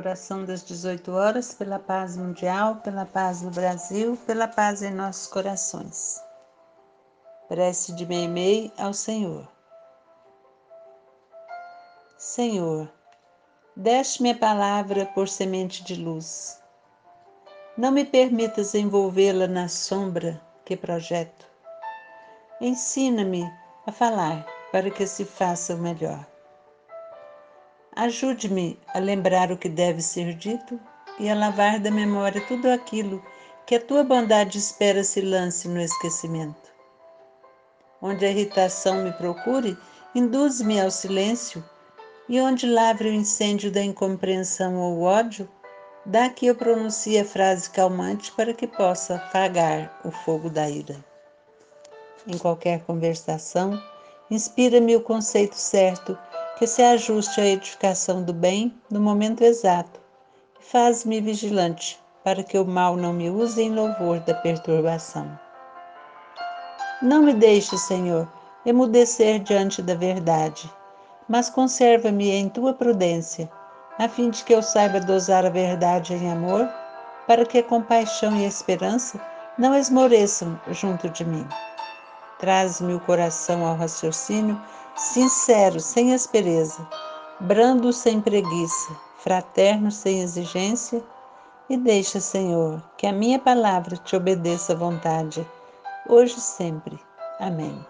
Oração das 18 horas pela paz mundial, pela paz no Brasil, pela paz em nossos corações. Prece de Meimei ao Senhor. Senhor, deste-me a palavra por semente de luz. Não me permitas envolvê-la na sombra que projeto. Ensina-me a falar para que se faça o melhor. Ajude-me a lembrar o que deve ser dito e a lavar da memória tudo aquilo que a tua bondade espera se lance no esquecimento. Onde a irritação me procure, induz-me ao silêncio, e onde lavre o incêndio da incompreensão ou ódio, dá que eu pronuncie a frase calmante para que possa apagar o fogo da ira. Em qualquer conversação, inspira-me o conceito certo que se ajuste à edificação do bem no momento exato e faz-me vigilante para que o mal não me use em louvor da perturbação. Não me deixe, Senhor, emudecer diante da verdade, mas conserva-me em tua prudência, a fim de que eu saiba dosar a verdade em amor, para que a compaixão e a esperança não esmoreçam junto de mim. Traz-me o coração ao raciocínio sincero, sem aspereza, brando sem preguiça, fraterno sem exigência, e deixa, Senhor, que a minha palavra te obedeça à vontade, hoje e sempre. Amém.